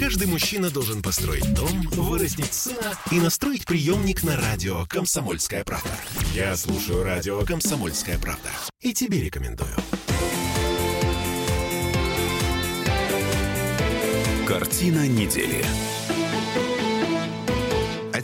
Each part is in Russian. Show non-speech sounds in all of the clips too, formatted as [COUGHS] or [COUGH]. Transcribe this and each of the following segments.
Каждый мужчина должен построить дом, вырастить сына и настроить приемник на радио «Комсомольская правда». Я слушаю радио «Комсомольская правда» и тебе рекомендую. Картина недели.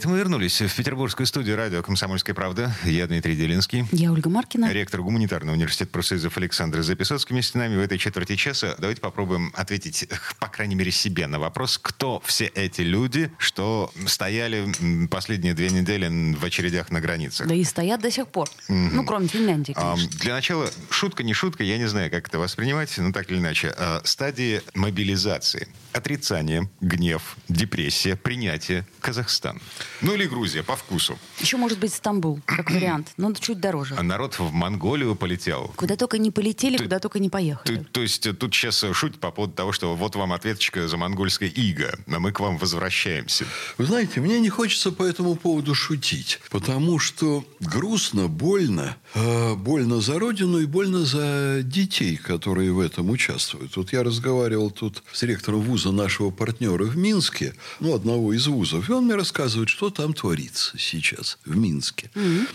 Это мы вернулись в петербургскую студию радио «Комсомольская правда». Я Дмитрий Делинский. Я Ольга Маркина. Ректор гуманитарного университета профсоюзов Александр Записоцкий вместе с нами в этой четверти часа. Давайте попробуем ответить, [LAUGHS] по крайней мере, себе на вопрос, кто все эти люди, что стояли последние две недели в очередях на границах. Да и стоят до сих пор. Ну, кроме Финляндии, А, конечно. Для начала, шутка, не шутка, я не знаю, как это воспринимать, но так или иначе. А, Стадии мобилизации. Отрицание, гнев, депрессия, принятие, Казахстан. Ну или Грузия, по вкусу. Еще может быть Стамбул, как вариант. Но чуть дороже. А народ в Монголию полетел. Куда только не полетели, Ты- куда только не То, поехали. то есть э, тут сейчас э, шутят по поводу того, что вот вам ответочка за монгольское иго, а мы к вам возвращаемся. Вы знаете, мне не хочется по этому поводу шутить, потому что грустно, больно. э, больно за родину и больно за детей, которые в этом участвуют. Вот я разговаривал тут с ректором вуза нашего партнера в Минске, ну, одного из вузов, и он мне рассказывает, что там творится сейчас в Минске.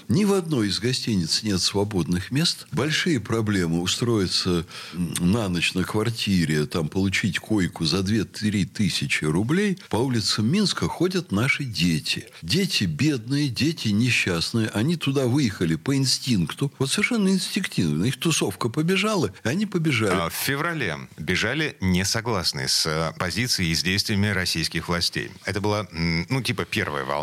Ни в одной из гостиниц нет свободных мест. Большие проблемы устроиться на ночь на квартире, там получить койку за 2-3 тысячи рублей. По улицам Минска ходят наши дети. Дети бедные, дети несчастные. Они туда выехали по инстинкту. Вот совершенно инстинктивно. Их тусовка побежала, и они побежали. А В феврале бежали не согласные с э, позицией и с действиями российских властей. Это была, ну, типа первая волна.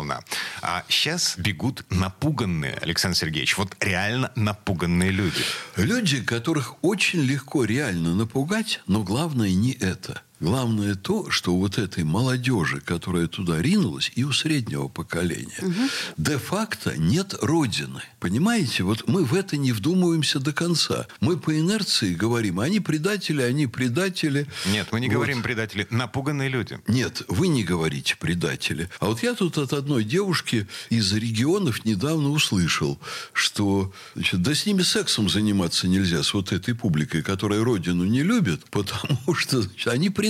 А сейчас бегут напуганные, Александр Сергеевич, вот реально напуганные люди. Люди, которых очень легко реально напугать, но главное не это. Главное то, что у вот этой молодежи, которая туда ринулась, и у среднего поколения, де-факто нет родины. Понимаете, вот мы в это не вдумываемся до конца. Мы по инерции говорим, они предатели, они предатели. Нет, мы не Вот. говорим предатели, напуганные люди. Нет, вы не говорите предатели. А вот я тут от одной девушки из регионов недавно услышал, что значит, да с ними сексом заниматься нельзя, с вот этой публикой, которая родину не любит, [LAUGHS] потому что значит, они предатели.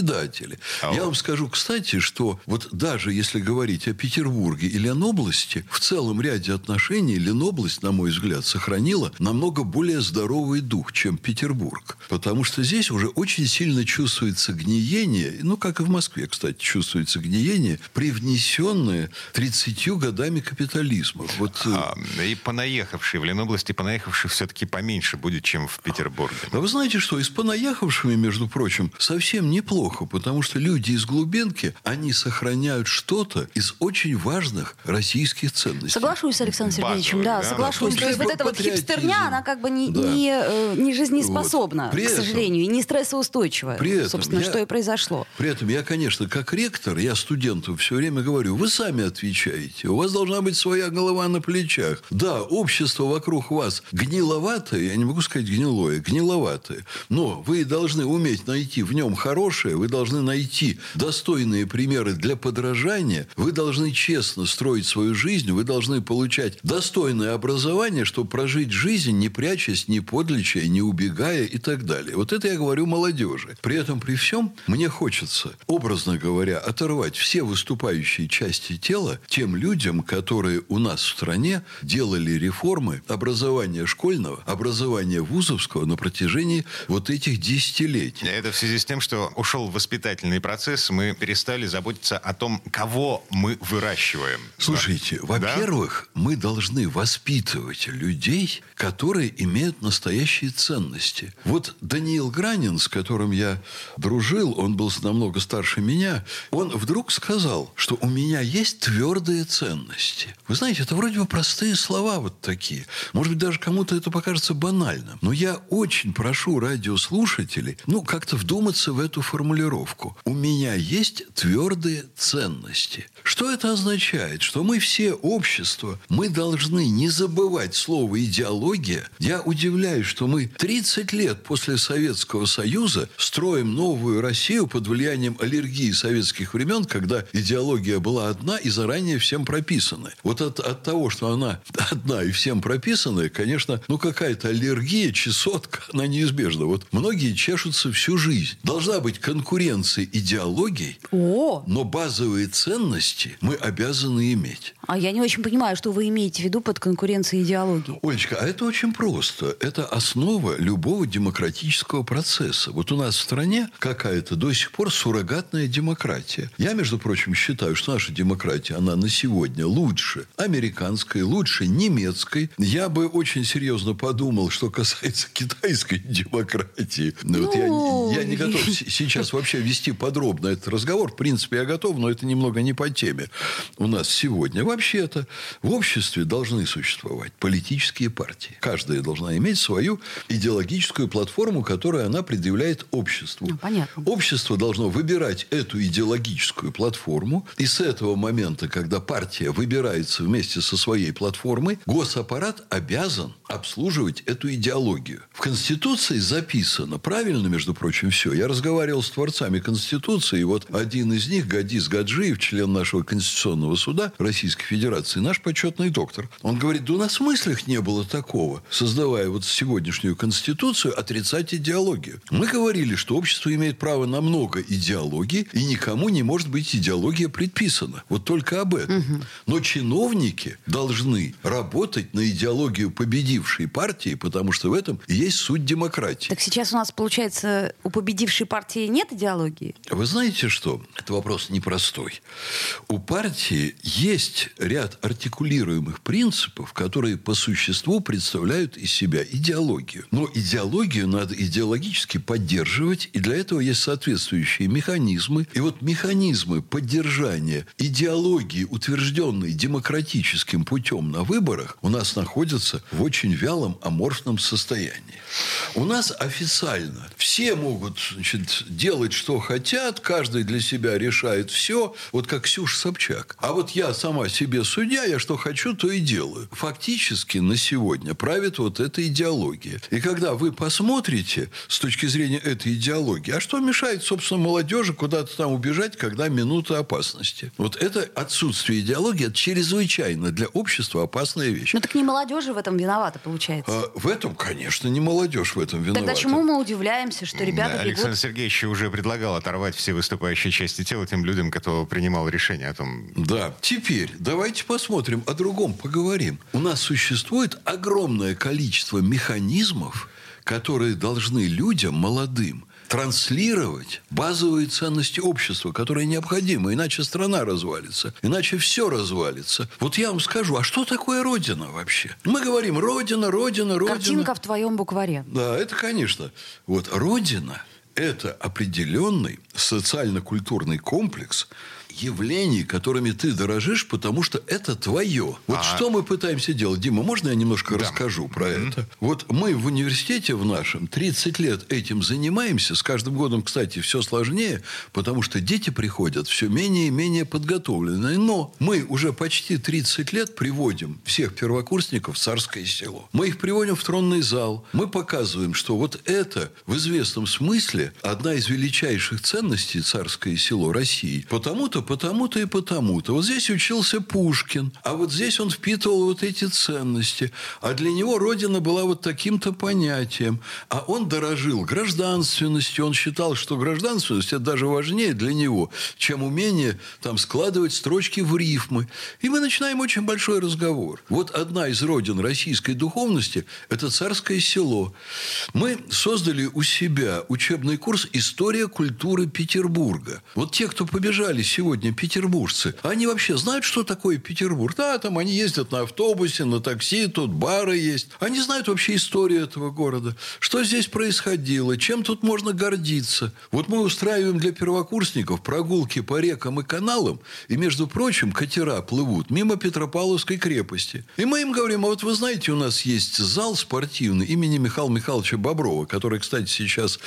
А я вам скажу, кстати, что вот даже если говорить о Петербурге и Ленобласти, в целом ряде отношений Ленобласть, на мой взгляд, сохранила намного более здоровый дух, чем Петербург. Потому что здесь уже очень сильно чувствуется гниение, ну, как и в Москве, кстати, чувствуется гниение, привнесенное 30 годами капитализма. Вот, э, А, и понаехавшие в Ленобласти, понаехавших все-таки поменьше будет, чем в Петербурге. А вы знаете что, и с понаехавшими, между прочим, совсем неплохо, потому что люди из глубинки, они сохраняют что-то из очень важных российских ценностей. Соглашусь с Александром Сергеевичем, да, да, соглашусь. То есть вот эта вот хипстерня, она как бы не, Да. не, э, не жизнеспособна, Вот. При к этом- сожалению, и не стрессоустойчивая. При этом Собственно, я- что и произошло. При этом я, конечно, как ректор, я студентам все время говорю, вы сами отвечаете, у вас должна быть своя голова на плечах. Да, общество вокруг вас гниловатое, я не могу сказать гнилое, гниловатое, но вы должны уметь найти в нем хорошее, вы должны найти достойные примеры для подражания, вы должны честно строить свою жизнь, вы должны получать достойное образование, чтобы прожить жизнь, не прячась, не подлечая, не убегая и так далее. Вот это я говорю молодежи. При этом, при всем, мне хочется, образно говоря, оторвать все выступающие части тела тем людям, которые у нас в стране делали реформы образования школьного, образования вузовского на протяжении вот этих десятилетий. Это в связи с тем, что ушел воспитательный процесс, мы перестали заботиться о том, кого мы выращиваем. Слушайте, во-первых, мы должны воспитывать людей, которые имеют настоящие ценности. Вот Даниил Гранин, с которым я дружил, он был намного старше меня, он вдруг сказал, что у меня есть твердые ценности. Вы знаете, это вроде бы простые слова вот такие. Может быть, даже кому-то это покажется банальным. Но я очень прошу радиослушателей, ну, как-то вдуматься в эту формулировку. У меня есть твердые ценности. Что это означает? Что мы все общество, мы должны не забывать слово идеология. Я удивляюсь, что мы 30 лет после Советского Союза строим новую Россию под влиянием аллергии советских времен, когда идеология была одна и заранее всем прописанная. Вот от, от того, что она [LAUGHS] одна и всем прописанная, конечно, ну какая-то аллергия, чесотка, она неизбежна. Вот многие чешутся всю жизнь. Должна быть конкуренции идеологий, О, но базовые ценности мы обязаны иметь. а я не очень понимаю, что вы имеете в виду под конкуренцией идеологии. Олечка, а это очень просто. Это основа любого демократического процесса. Вот у нас в стране какая-то до сих пор суррогатная демократия. Я, между прочим, считаю, что наша демократия, она на сегодня лучше американской, лучше немецкой. Я бы очень серьезно подумал, что касается [LAUGHS] китайской демократии. Ну, вот я, я не готов с- сейчас вообще вести подробно этот разговор. В принципе, я готов, но это немного не по теме у нас сегодня. Вообще-то в обществе должны существовать политические партии. Каждая должна иметь свою идеологическую платформу, которую она предъявляет обществу. Ну, понятно. Общество должно выбирать эту идеологическую платформу. И с этого момента, когда партия выбирается вместе со своей платформой, госаппарат обязан обслуживать эту идеологию. В Конституции записано, правильно, между прочим, все. Я разговаривал с творцами Конституции, и вот один из них, Гадис Гаджиев, член нашего Конституционного суда Российской Федерации, наш почетный доктор, он говорит, да у нас в мыслях не было такого, создавая вот сегодняшнюю Конституцию, отрицать идеологию. Мы говорили, что общество имеет право на много идеологий, и никому не может быть идеология предписана. Вот только об этом. Но чиновники должны работать на идеологию победившей партии, потому что в этом и есть суть демократии. Так сейчас у нас, получается, у победившей партии нет идеологии? Вы знаете что? Это вопрос непростой. У партии есть ряд артикулируемых принципов, которые по существу представляют из себя идеологию. Но идеологию надо идеологически поддерживать, и для этого есть соответствующие механизмы. И вот механизмы поддержания идеологии, утвержденной демократическим путем на выборах, у нас находятся в очень вялом аморфном состоянии. У нас официально все могут значит, делать, что хотят, каждый для себя решает все, вот как Ксюша Собчак. А вот я сама себе судья, я что хочу, то и делаю. Фактически на сегодня правит вот эта идеология. И когда вы посмотрите с точки зрения этой идеологии, а что мешает, собственно, молодежи куда-то там убежать, когда минута опасности? Вот это отсутствие идеологии, это чрезвычайно для общества опасная вещь. Ну так не молодежи в этом виновата, получается. А в этом, конечно, не молодежь в этом виновата. Тогда чему мы удивляемся, что ребята Да, бегут? Александр Сергеевич уже предлагал оторвать все выступающие части тела тем людям, кто принимал решение о том, Да. Теперь давайте посмотрим о другом, поговорим. У нас существует огромное количество механизмов, которые должны людям молодым транслировать базовые ценности общества, которые необходимы, иначе страна развалится, иначе все развалится. Вот я вам скажу, а что такое Родина вообще? Мы говорим Родина, Родина, Родина. Картинка в твоем букваре. Да, это, конечно. Вот Родина – это определенный социально-культурный комплекс явлений, которыми ты дорожишь, потому что это твое. Вот А- что мы пытаемся делать? Дима, можно я немножко расскажу про это? Вот мы в университете в нашем 30 лет этим занимаемся. С каждым годом, кстати, все сложнее, потому что дети приходят все менее и менее подготовленные. Но мы уже почти 30 лет приводим всех первокурсников в царское село. Мы их приводим в тронный зал. Мы показываем, что вот это в известном смысле одна из величайших ценностей царское село России. Потому-то, потому-то и потому-то. Вот здесь учился Пушкин, а вот здесь он впитывал вот эти ценности. А для него Родина была вот таким-то понятием. А он дорожил гражданственностью. Он считал, что гражданственность – это даже важнее для него, чем умение там складывать строчки в рифмы. И мы начинаем очень большой разговор. Вот одна из родин российской духовности – это царское село. Мы создали у себя учебный курс «История культуры Петербурга». Вот те, кто побежали сегодня, петербуржцы, они вообще знают, что такое Петербург? Да, там они ездят на автобусе, на такси, тут бары есть. Они знают вообще историю этого города. Что здесь происходило, чем тут можно гордиться. Вот мы устраиваем для первокурсников прогулки по рекам и каналам, и, между прочим, катера плывут мимо Петропавловской крепости. И мы им говорим, а вот вы знаете, у нас есть зал спортивный имени Михаила Михайловича Боброва, который, кстати, сейчас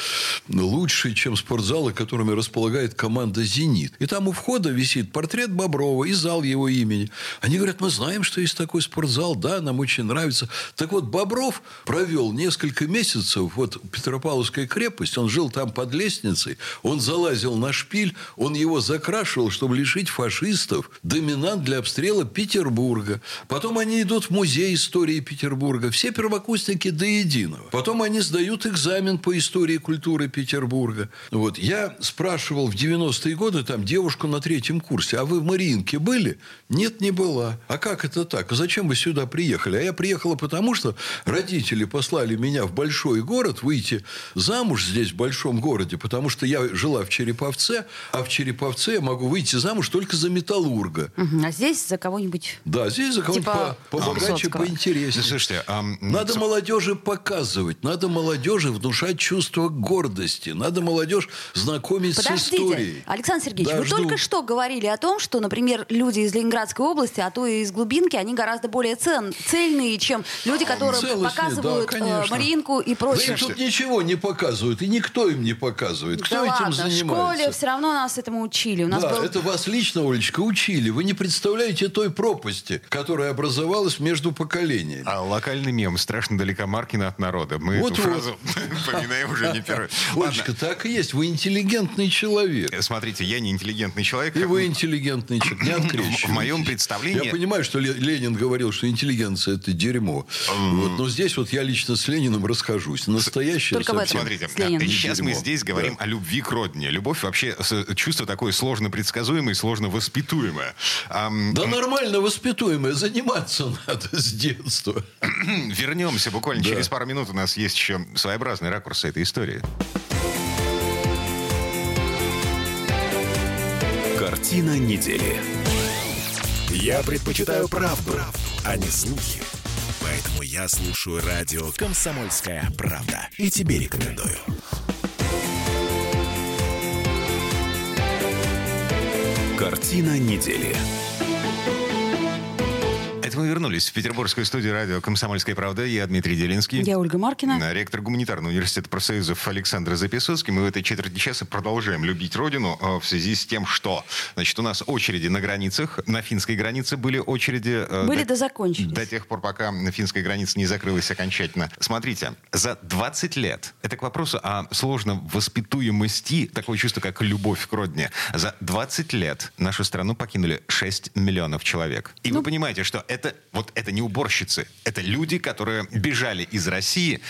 лучше, чем спортзалы, которыми располагает команда «Зенит». И там у входа входа висит портрет Боброва и зал его имени. Они говорят, мы знаем, что есть такой спортзал, да, нам очень нравится. Так вот, Бобров провел несколько месяцев, вот Петропавловская крепость, он жил там под лестницей, он залазил на шпиль, он его закрашивал, чтобы лишить фашистов доминант для обстрела Петербурга. Потом они идут в музей истории Петербурга. Все первокурсники до единого. Потом они сдают экзамен по истории культуры Петербурга. Вот. Я спрашивал в 90-е годы там девушку на третьем курсе, а вы в Мариинке были? Нет, не была. А как это так? А зачем вы сюда приехали? А я приехала потому, что родители послали меня в большой город выйти замуж здесь, в большом городе, потому что я жила в Череповце, а в Череповце я могу выйти замуж только за металлурга. А здесь за кого-нибудь... Да, здесь за кого-нибудь Типа по- побогаче, Высоцкого. поинтереснее. Слушайте, ам, Надо с- молодежи показывать, надо молодежи внушать чувство гордости, надо молодежь знакомить с Подождите, историей. Александр Сергеевич, Да, вы жду. только что говорили о том, что, например, люди из Ленинградской области, а то и из глубинки, они гораздо более цен, цельные, чем люди, которые Целостнее, показывают да, э, конечно. Мариинку и Да прочее. им тут ничего не показывают, и никто им не показывает. Кто да этим ладно, в занимается? школе все равно нас этому учили. У нас да, был... это вас лично, Олечка, учили. Вы не представляете той пропасти, которая образовалась между поколениями. А локальный мем «Страшно далека Маркина от народа». Мы Вот эту вот. фразу [LAUGHS] вспоминаем уже не первый. Олечка, так и есть. Вы интеллигентный человек. э, смотрите, я не интеллигентный человек. И как- вы интеллигентный человек. Не [COUGHS] в, в открещивайтесь. моем представлении... Я понимаю, что Ле- Ленин говорил, что интеллигенция – это дерьмо. Вот, но здесь вот я лично с Лениным расхожусь. Настоящее Только совсем Смотрите, а сейчас мы дерьмо. здесь говорим о любви к родине. Любовь вообще чувство такое сложно предсказуемое, сложно воспитуемое. Ам, Да нормально воспитуемое, заниматься [LAUGHS] надо с детства. Вернемся буквально Да. через пару минут. У нас есть еще своеобразный ракурс этой истории. Картина недели. Я предпочитаю правду, а не слухи. Поэтому я слушаю радио «Комсомольская правда». И тебе рекомендую. Картина недели. Это мы вернулись в петербургскую студию радио «Комсомольская правда». Я Дмитрий Делинский. Я Ольга Маркина. Ректор гуманитарного университета профсоюзов Александр Записоцкий. Мы в этой четверти часа продолжаем любить родину э, в связи с тем, что значит, у нас очереди на границах. На финской границе были очереди... э, Были до- да закончились. До тех пор, пока финская граница не закрылась окончательно. Смотрите, за 20 лет, это к вопросу о сложном воспитуемости, такое чувство, как любовь к родине. За 20 лет нашу страну покинули 6 миллионов человек. И Ну. вы понимаете, что это вот это не уборщицы, это люди, которые бежали из России,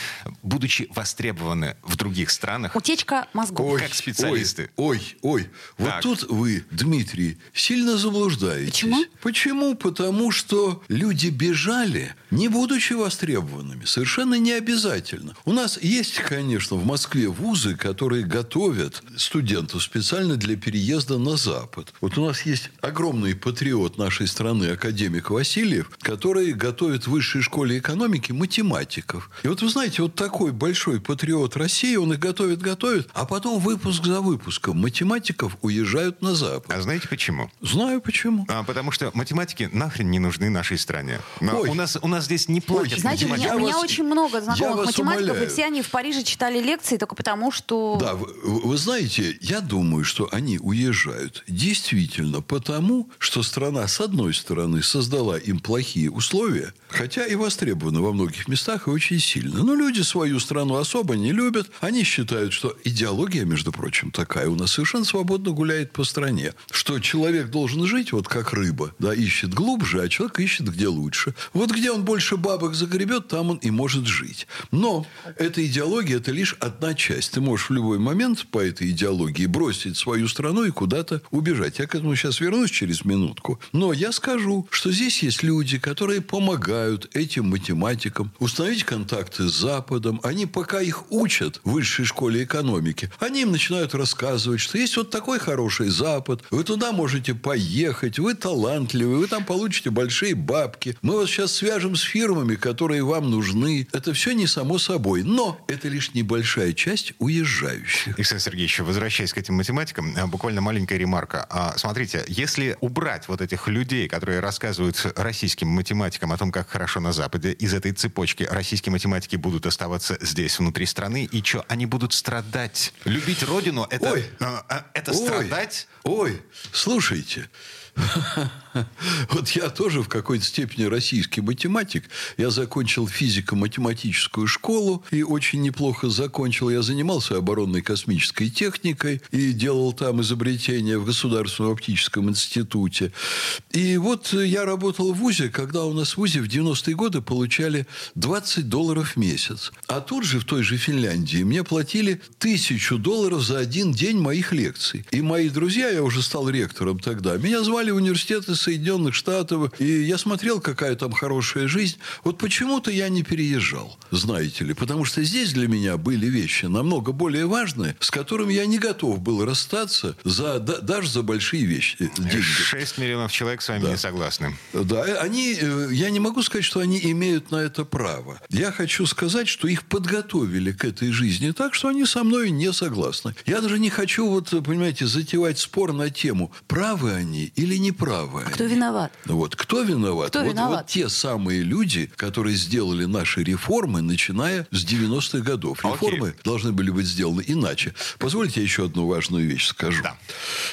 будучи востребованы в других странах. Утечка мозгов. Как специалисты. Ой, ой, ой. Вот Так. тут вы, Дмитрий, сильно заблуждаетесь. Почему? Почему? Потому что люди бежали, не будучи востребованными. Совершенно не обязательно. У нас есть, конечно, в Москве вузы, которые готовят студентов специально для переезда на Запад. Вот у нас есть огромный патриот нашей страны, академик Васильев, который готовит в высшей школе экономики математиков. И вот вы знаете, вот такой большой патриот России, он их готовит, готовит, а потом выпуск за выпуском математиков уезжают на Запад. А знаете почему? Знаю почему. А, потому что математики нахрен не нужны нашей стране. Но Ой. у нас, у нас здесь не платят Знаете, у меня, Я у меня вас- очень много знакомых математиков, умоляю. и все они в Париже читали лекции только потому, что... Да, вы, вы знаете, я думаю, что они уезжают действительно потому, что страна, с одной стороны, создала им плохие условия, хотя и востребована во многих местах и очень сильно. Но люди свою страну особо не любят. Они считают, что идеология, между прочим, такая у нас совершенно свободно гуляет по стране. Что человек должен жить вот как рыба, да, ищет глубже, а человек ищет где лучше. Вот где он больше бабок загребет, там он и может жить. Но эта идеология – это лишь одна часть. Ты можешь в любой момент по этой идеологии бросить свою страну и куда-то убежать. Я к этому сейчас вернусь через минутку. Но я скажу, что здесь есть люди, которые помогают этим математикам установить контакты с Западом. Они пока их учат в высшей школе экономики, они им начинают рассказывать, что есть вот такой хороший Запад, вы туда можете поехать, вы талантливый, вы там получите большие бабки, мы вас сейчас свяжем с фирмами, которые вам нужны. Это все не само собой, но это лишь небольшая часть уезжающих. Александр Сергеевич, возвращаясь к этим математикам, а, буквально маленькая ремарка. А, Смотрите, если убрать вот этих людей, которые рассказывают российским математикам о том, как хорошо на Западе, из этой цепочки российские математики будут оставаться здесь, внутри страны, и что, они будут страдать? Любить родину — это, Ой. э, это Ой. страдать? Ой, слушайте, [LAUGHS] вот я тоже в какой-то степени российский математик. Я закончил физико-математическую школу и очень неплохо закончил. Я занимался оборонной космической техникой и делал там изобретения в Государственном оптическом институте. И вот я работал в ВУЗе, когда у нас в ВУЗе в 90-е годы получали 20 долларов в месяц. А тут же, в той же Финляндии, мне платили тысячу долларов за один день моих лекций. И мои друзья, я уже стал ректором тогда, меня звали в университеты Соединенных Штатов, и я смотрел, какая там хорошая жизнь. Вот почему-то я не переезжал, знаете ли, потому что здесь для меня были вещи намного более важные, с которыми я не готов был расстаться за, да- даже за большие вещи. э, деньги. 6 миллионов человек с вами не согласны. Да, э, они, э, я не могу сказать, что они имеют на это право. Я хочу сказать, что их подготовили к этой жизни так, что они со мной не согласны. Я даже не хочу, вот, понимаете, затевать спор на тему, правы они или не правы они. Кто виноват? Вот кто виноват? Кто вот, виноват? вот те самые люди, которые сделали наши реформы, начиная с 90-х годов. Окей. Реформы должны были быть сделаны иначе. Позвольте я еще одну важную вещь скажу. Да.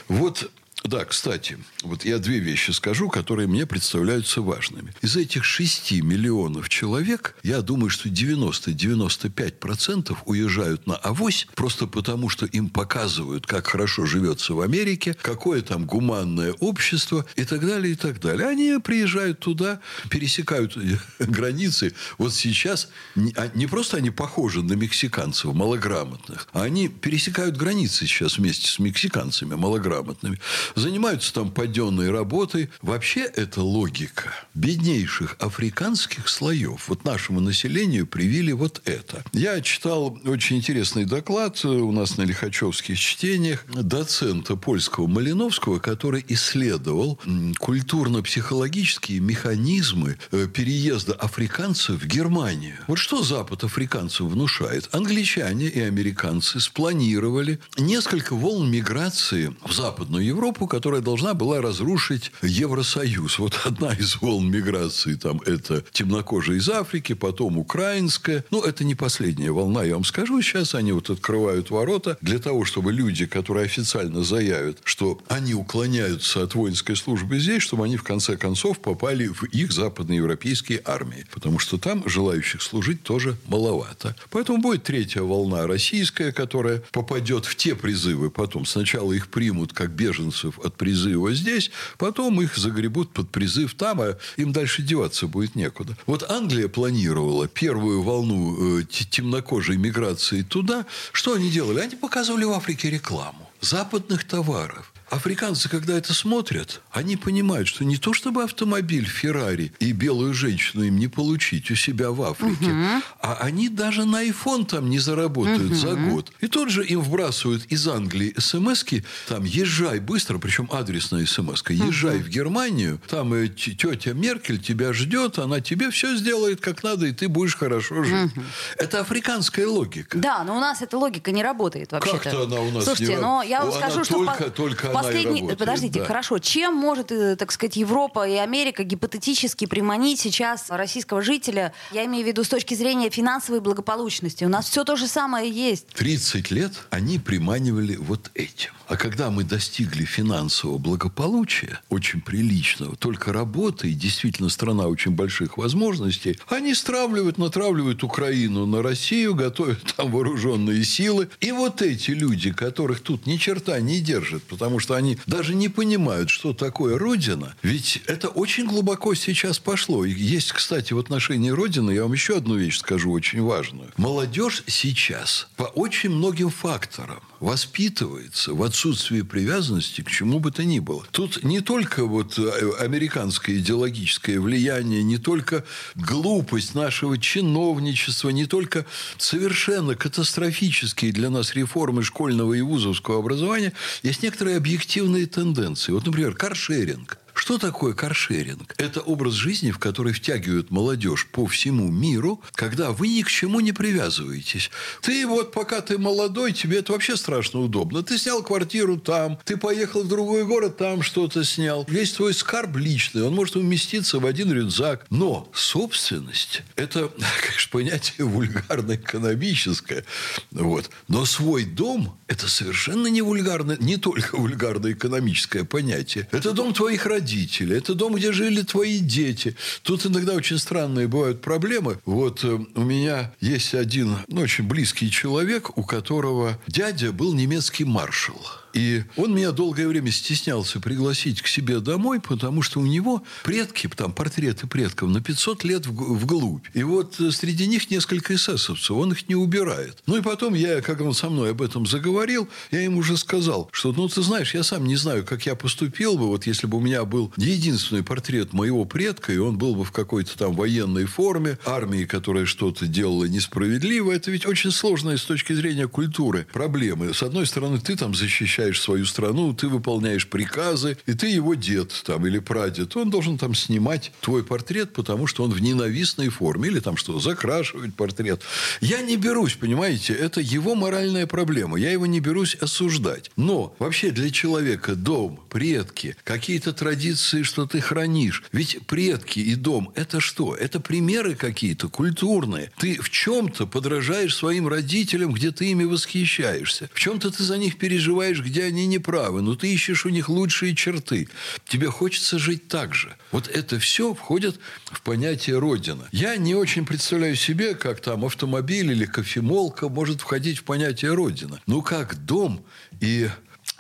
Вот да, кстати, вот я две вещи скажу, которые мне представляются важными. Из этих 6 миллионов человек, я думаю, что 90-95% уезжают на авось просто потому, что им показывают, как хорошо живется в Америке, какое там гуманное общество и так далее, и так далее. Они приезжают туда, пересекают [LAUGHS] границы. Вот сейчас а не просто они похожи на мексиканцев малограмотных, а они пересекают границы сейчас вместе с мексиканцами малограмотными, занимаются там паденной работой. Вообще это логика беднейших африканских слоев. Вот нашему населению привили вот это. Я читал очень интересный доклад у нас на Лихачевских чтениях доцента польского Малиновского, который исследовал культурно-психологические механизмы э, переезда африканцев в Германию. Вот что Запад африканцам внушает? Англичане и американцы спланировали несколько волн миграции в Западную Европу, которая должна была разрушить Евросоюз. Вот [LAUGHS] одна из волн миграции там это темнокожие из Африки, потом украинская. Ну, это не последняя волна, я вам скажу. Сейчас они вот открывают ворота для того, чтобы люди, которые официально заявят, что они уклоняются от воинской службы здесь, чтобы они в конце концов попали в их западноевропейские армии. Потому что там желающих служить тоже маловато. Поэтому будет третья волна российская, которая попадет в те призывы. Потом сначала их примут как беженцев от призыва здесь, потом их загребут под призыв там, а им дальше деваться будет некуда. Вот Англия планировала первую волну э, те- темнокожей миграции туда. Что они делали? Они показывали в Африке рекламу западных товаров. Африканцы, когда это смотрят, они понимают, что не то чтобы автомобиль Феррари и белую женщину им не получить у себя в Африке, а они даже на iPhone там не заработают за год. И тут же им вбрасывают из Англии смс там езжай быстро, причем адресная смс езжай в Германию, там э, тетя Меркель тебя ждет, она тебе все сделает как надо, и ты будешь хорошо жить. Это африканская логика. Да, но у нас эта логика не работает вообще-то. Как-то она у нас Слушайте, не но я вам Она скажу, что только- по- только последний... работает, Подождите, да. хорошо. Чем может, э, так сказать, Европа и Америка гипотетически приманить сейчас российского жителя? Я имею в виду с точки зрения финансовой благополучности. У нас все то же самое есть. 30 лет они приманивали вот этим. А когда мы достигли финансового благополучия, очень приличного, только работой, действительно страна очень больших возможностей, они стравливают, натравливают Украину на Россию, готовят там вооруженные силы. И вот эти люди, которых тут ни черта не держат, потому что они даже не понимают, что такое Родина, ведь это очень глубоко сейчас пошло. И есть, кстати, в отношении Родины, я вам еще одну вещь скажу очень важную. Молодежь сейчас по очень многим факторам воспитывается в отсутствии привязанности к чему бы то ни было. Тут не только вот э, американское идеологическое влияние, не только глупость нашего чиновничества, не только совершенно катастрофические для нас реформы школьного и вузовского образования, есть некоторые объективные тенденции. Вот, например, каршеринг. Что такое каршеринг? Это образ жизни, в который втягивают молодежь по всему миру, когда вы ни к чему не привязываетесь. Ты вот, пока ты молодой, тебе это вообще страшно удобно. Ты снял квартиру там, ты поехал в другой город, там что-то снял. Весь твой скарб личный, он может уместиться в один рюкзак. Но собственность – это, [LAUGHS] конечно, понятие вульгарно-экономическое. Вот. Но свой дом – это совершенно не вульгарно, не только вульгарно-экономическое понятие. Это дом твоих родителей, это дом, где жили твои дети. Тут иногда очень странные бывают проблемы. Вот э, у меня есть один ну, очень близкий человек, у которого дядя был немецкий маршал. И он меня долгое время стеснялся пригласить к себе домой, потому что у него предки, там портреты предков на 500 лет вглубь. И вот э, среди них несколько эсэсовцев, он их не убирает. Ну и потом я, как он со мной об этом заговорил, я ему уже сказал, что, ну ты знаешь, я сам не знаю, как я поступил бы, вот если бы у меня был единственный портрет моего предка, и он был бы в какой-то там военной форме, армии, которая что-то делала несправедливо, это ведь очень сложная с точки зрения культуры проблемы. С одной стороны, ты там защищаешь защищаешь свою страну, ты выполняешь приказы, и ты его дед там или прадед. Он должен там снимать твой портрет, потому что он в ненавистной форме. Или там что, закрашивать портрет. Я не берусь, понимаете, это его моральная проблема. Я его не берусь осуждать. Но вообще для человека дом, предки, какие-то традиции, что ты хранишь. Ведь предки и дом – это что? Это примеры какие-то культурные. Ты в чем-то подражаешь своим родителям, где ты ими восхищаешься. В чем-то ты за них переживаешь, где они не правы, но ты ищешь у них лучшие черты. Тебе хочется жить так же. Вот это все входит в понятие Родина. Я не очень представляю себе, как там автомобиль или кофемолка может входить в понятие Родина. Ну, как дом и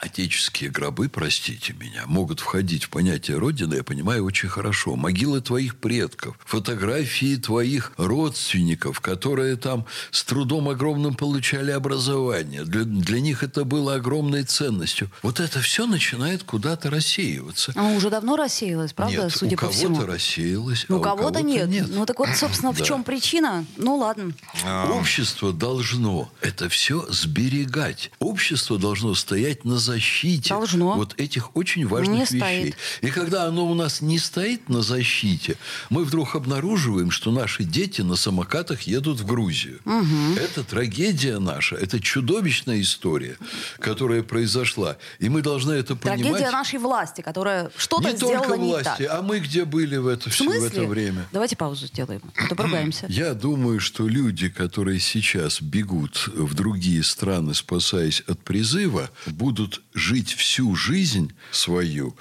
отеческие гробы, простите меня, могут входить в понятие Родины, я понимаю очень хорошо. Могилы твоих предков, фотографии твоих родственников, которые там с трудом огромным получали образование. Для, для них это было огромной ценностью. Вот это все начинает куда-то рассеиваться. А уже давно рассеялось, правда, нет, судя у по всему? у кого-то рассеялось, ну, а у кого-то, кого-то нет. нет. Ну, так вот, собственно, в [CLEARS THROAT] чем причина? Ну, ладно. Общество должно это все сберегать. Общество должно стоять на защите Должно. вот этих очень важных Не вещей. стоит. И когда оно у нас не стоит на защите, мы вдруг обнаруживаем, что наши дети на самокатах едут в Грузию. Это трагедия наша, это чудовищная история, которая произошла. И мы должны это понимать. Трагедия нашей власти, которая что-то не сделала только не власти, так. а мы где были в это, В все, в это время? Давайте паузу сделаем. А то поругаемся. [CLEARS THROAT] Я думаю, что люди, которые сейчас бегут в другие страны, спасаясь от призыва, будут жить всю жизнь свою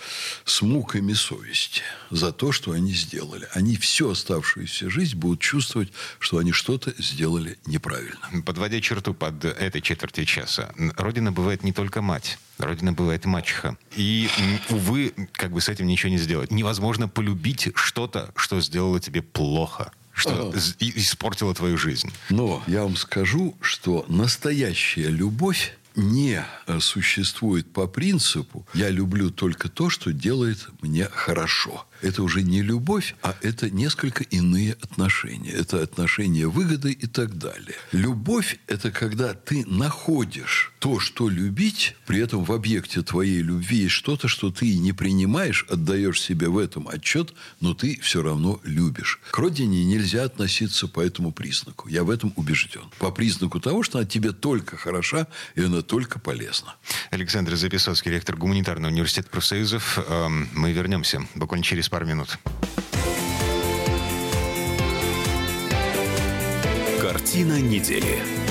с муками совести за то, что они сделали. Они всю оставшуюся жизнь будут чувствовать, что они что-то сделали неправильно. Подводя черту под этой четверти часа, Родина бывает не только мать. Родина бывает мачеха. И, увы, как бы с этим ничего не сделать. Невозможно полюбить что-то, что сделало тебе плохо, что испортило твою жизнь. Но я вам скажу, что настоящая любовь не э, существует по принципу «я люблю только то, что делает мне хорошо». Это уже не любовь, а это несколько иные отношения. Это отношения выгоды и так далее. Любовь – это когда ты находишь то, что любить, при этом в объекте твоей любви есть что-то, что ты не принимаешь, отдаешь себе в этом отчет, но ты все равно любишь. К родине нельзя относиться по этому признаку. Я в этом убежден. По признаку того, что она тебе только хороша, и она только полезна. Александр Записовский, ректор Гуманитарного университета профсоюзов. Эм, Мы вернемся буквально через пару минут. Картина недели.